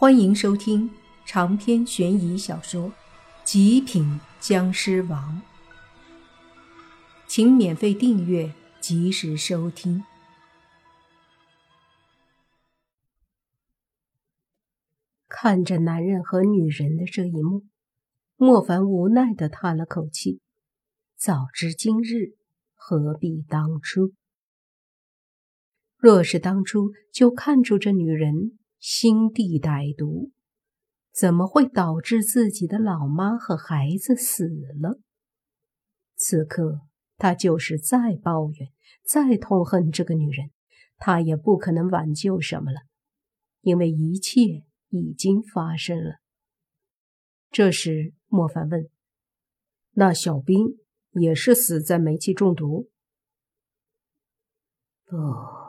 欢迎收听长篇悬疑小说《极品僵尸王》，请免费订阅，及时收听。看着男人和女人的这一幕，莫凡无奈的叹了口气：“早知今日，何必当初？若是当初就看出这女人……”心地歹毒，怎么会导致自己的老妈和孩子死了？此刻他就是再抱怨、再痛恨这个女人，他也不可能挽救什么了，因为一切已经发生了。这时，莫凡问：“那小兵也是死在煤气中毒？”不。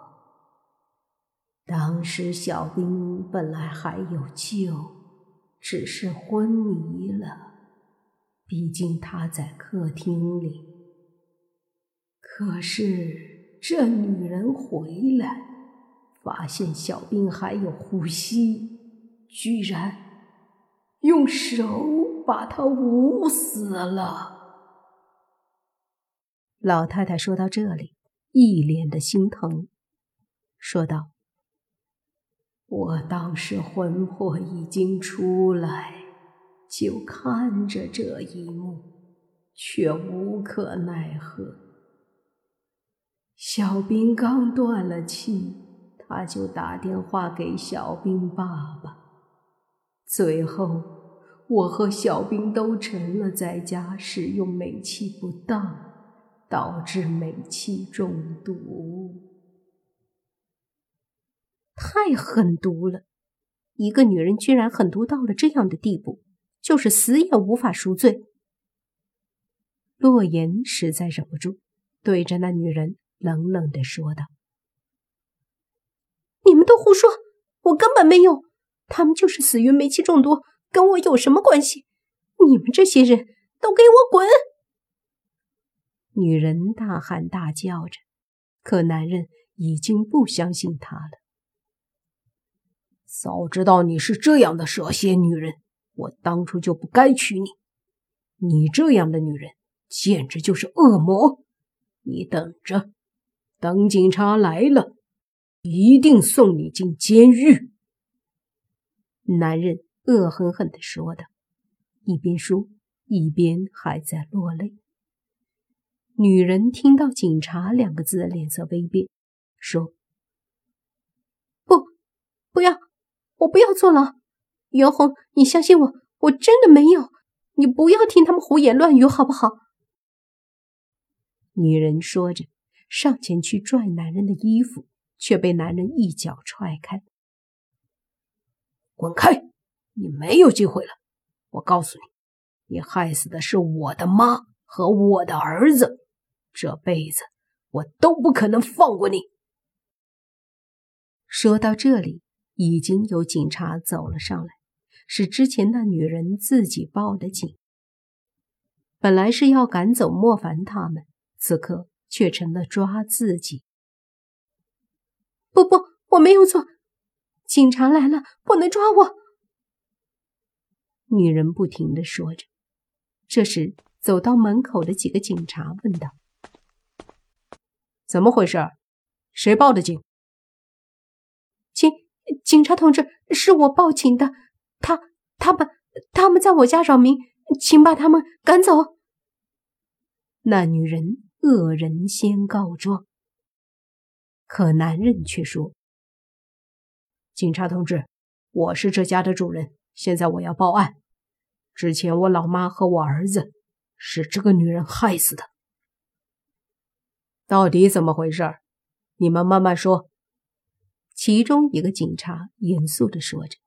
当时小兵本来还有救，只是昏迷了。毕竟他在客厅里。可是这女人回来，发现小兵还有呼吸，居然用手把他捂死了。老太太说到这里，一脸的心疼，说道。我当时魂魄已经出来，就看着这一幕，却无可奈何。小兵刚断了气，他就打电话给小兵爸爸。最后，我和小兵都成了在家使用煤气不当，导致煤气中毒。太狠毒了！一个女人居然狠毒到了这样的地步，就是死也无法赎罪。洛言实在忍不住，对着那女人冷冷的说道：“你们都胡说，我根本没有，他们就是死于煤气中毒，跟我有什么关系？你们这些人都给我滚！”女人大喊大叫着，可男人已经不相信她了。早知道你是这样的蛇蝎女人，我当初就不该娶你。你这样的女人简直就是恶魔！你等着，等警察来了，一定送你进监狱。”男人恶狠狠地说道，一边说一边还在落泪。女人听到“警察”两个字，脸色微变，说：“不，不要。”我不要坐牢，袁弘，你相信我，我真的没有。你不要听他们胡言乱语，好不好？女人说着，上前去拽男人的衣服，却被男人一脚踹开。滚开！你没有机会了。我告诉你，你害死的是我的妈和我的儿子，这辈子我都不可能放过你。说到这里。已经有警察走了上来，是之前那女人自己报的警。本来是要赶走莫凡他们，此刻却成了抓自己。不不，我没有错，警察来了，不能抓我。女人不停的说着。这时，走到门口的几个警察问道：“怎么回事？谁报的警？”警察同志，是我报警的。他、他们、他们在我家扰民，请把他们赶走。那女人恶人先告状，可男人却说：“警察同志，我是这家的主人，现在我要报案。之前我老妈和我儿子是这个女人害死的，到底怎么回事？你们慢慢说。”其中一个警察严肃地说着，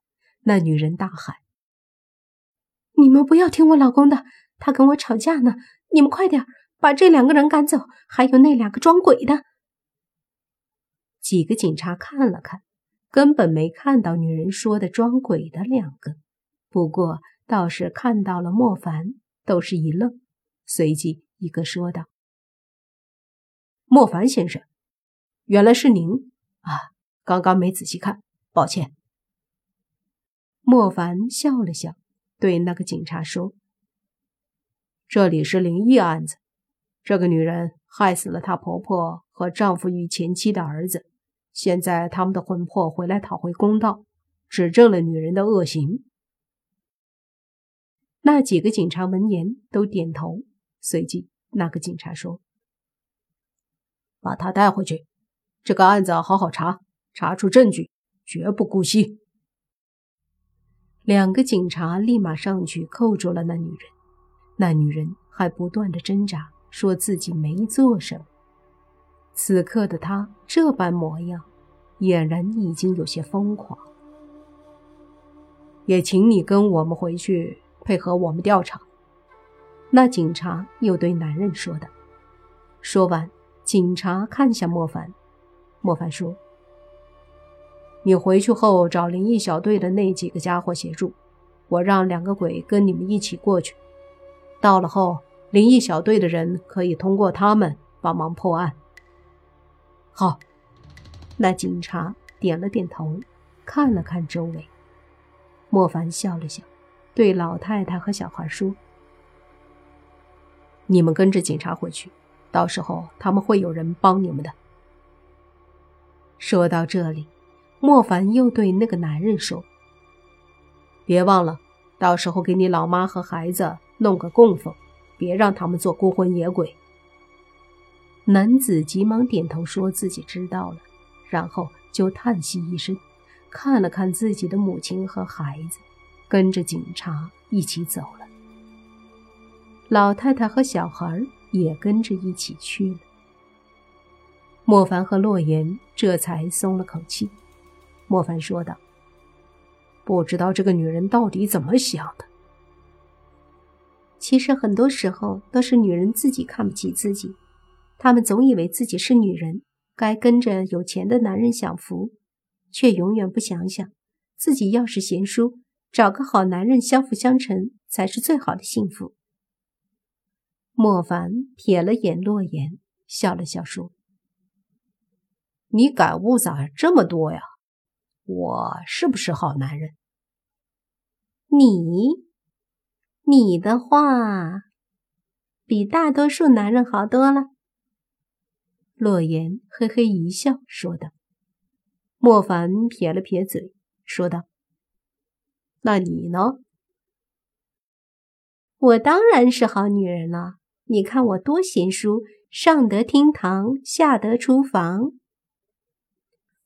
那女人大喊：“你们不要听我老公的，他跟我吵架呢！你们快点把这两个人赶走，还有那两个装鬼的。”几个警察看了看，根本没看到女人说的装鬼的两个，不过倒是看到了莫凡，都是一愣，随即一个说道：“莫凡先生，原来是您啊！”刚刚没仔细看，抱歉。莫凡笑了笑，对那个警察说：“这里是灵异案子，这个女人害死了她婆婆和丈夫与前妻的儿子，现在他们的魂魄回来讨回公道，指证了女人的恶行。”那几个警察闻言都点头，随即那个警察说：“把他带回去，这个案子好好查，查出证据，绝不姑息。”两个警察立马上去扣住了那女人，那女人还不断的挣扎，说自己没做什么。此刻的她这般模样，俨然已经有些疯狂。也请你跟我们回去。配合我们调查，那警察又对男人说道。说完，警察看向莫凡，莫凡说：“你回去后找灵异小队的那几个家伙协助，我让两个鬼跟你们一起过去。到了后，灵异小队的人可以通过他们帮忙破案。”好，那警察点了点头，看了看周围，莫凡笑了笑。对老太太和小孩说：“你们跟着警察回去，到时候他们会有人帮你们的。”说到这里，莫凡又对那个男人说：“别忘了，到时候给你老妈和孩子弄个供奉，别让他们做孤魂野鬼。”男子急忙点头，说自己知道了，然后就叹息一声，看了看自己的母亲和孩子。跟着警察一起走了，老太太和小孩也跟着一起去了。莫凡和洛言这才松了口气。莫凡说道：“不知道这个女人到底怎么想的。其实很多时候都是女人自己看不起自己，她们总以为自己是女人，该跟着有钱的男人享福，却永远不想想自己要是贤淑。”找个好男人相辅相成才是最好的幸福。莫凡瞥了眼洛言，笑了笑说：“你感悟咋这么多呀？我是不是好男人？你，你的话比大多数男人好多了。”洛言嘿嘿一笑说道。莫凡撇了撇嘴，说道。那你呢？我当然是好女人了。你看我多贤淑，上得厅堂，下得厨房。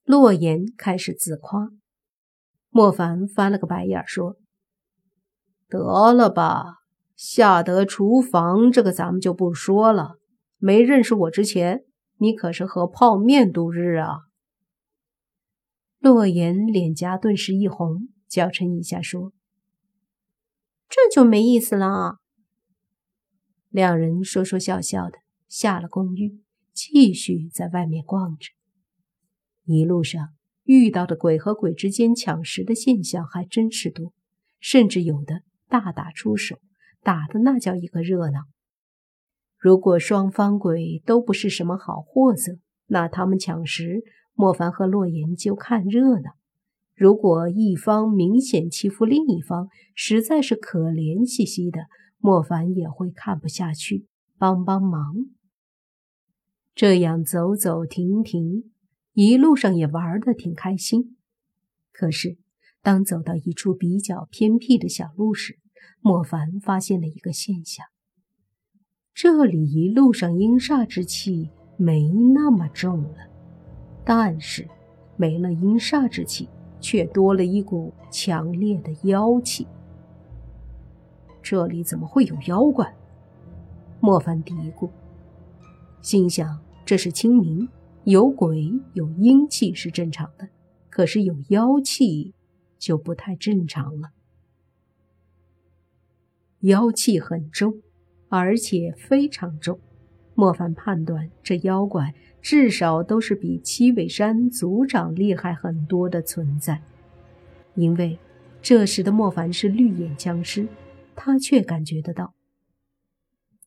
洛言开始自夸，莫凡翻了个白眼说：“得了吧，下得厨房这个咱们就不说了。没认识我之前，你可是和泡面度日啊！”洛言脸颊顿时一红。娇嗔一下说：“这就没意思了。”两人说说笑笑的下了公寓，继续在外面逛着。一路上遇到的鬼和鬼之间抢食的现象还真是多，甚至有的大打出手，打的那叫一个热闹。如果双方鬼都不是什么好货色，那他们抢食，莫凡和洛言就看热闹。如果一方明显欺负另一方，实在是可怜兮兮的，莫凡也会看不下去，帮帮忙。这样走走停停，一路上也玩得挺开心。可是，当走到一处比较偏僻的小路时，莫凡发现了一个现象：这里一路上阴煞之气没那么重了，但是没了阴煞之气。却多了一股强烈的妖气。这里怎么会有妖怪？莫凡嘀咕，心想：这是清明，有鬼有阴气是正常的，可是有妖气就不太正常了。妖气很重，而且非常重。莫凡判断，这妖怪。至少都是比七尾山族长厉害很多的存在，因为这时的莫凡是绿眼僵尸，他却感觉得到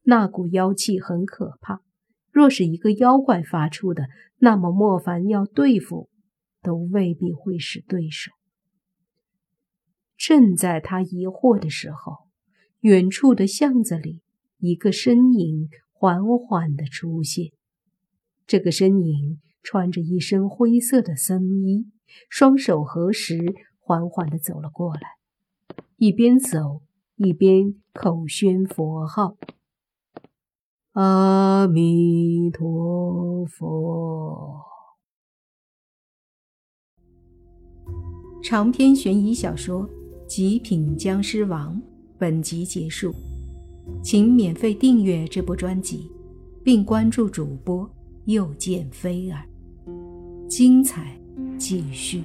那股妖气很可怕。若是一个妖怪发出的，那么莫凡要对付都未必会是对手。正在他疑惑的时候，远处的巷子里，一个身影缓缓地出现。这个身影穿着一身灰色的僧衣，双手合十，缓缓地走了过来，一边走一边口宣佛号：“阿弥陀佛。”长篇悬疑小说《极品僵尸王》本集结束，请免费订阅这部专辑，并关注主播又见菲儿，精彩继续。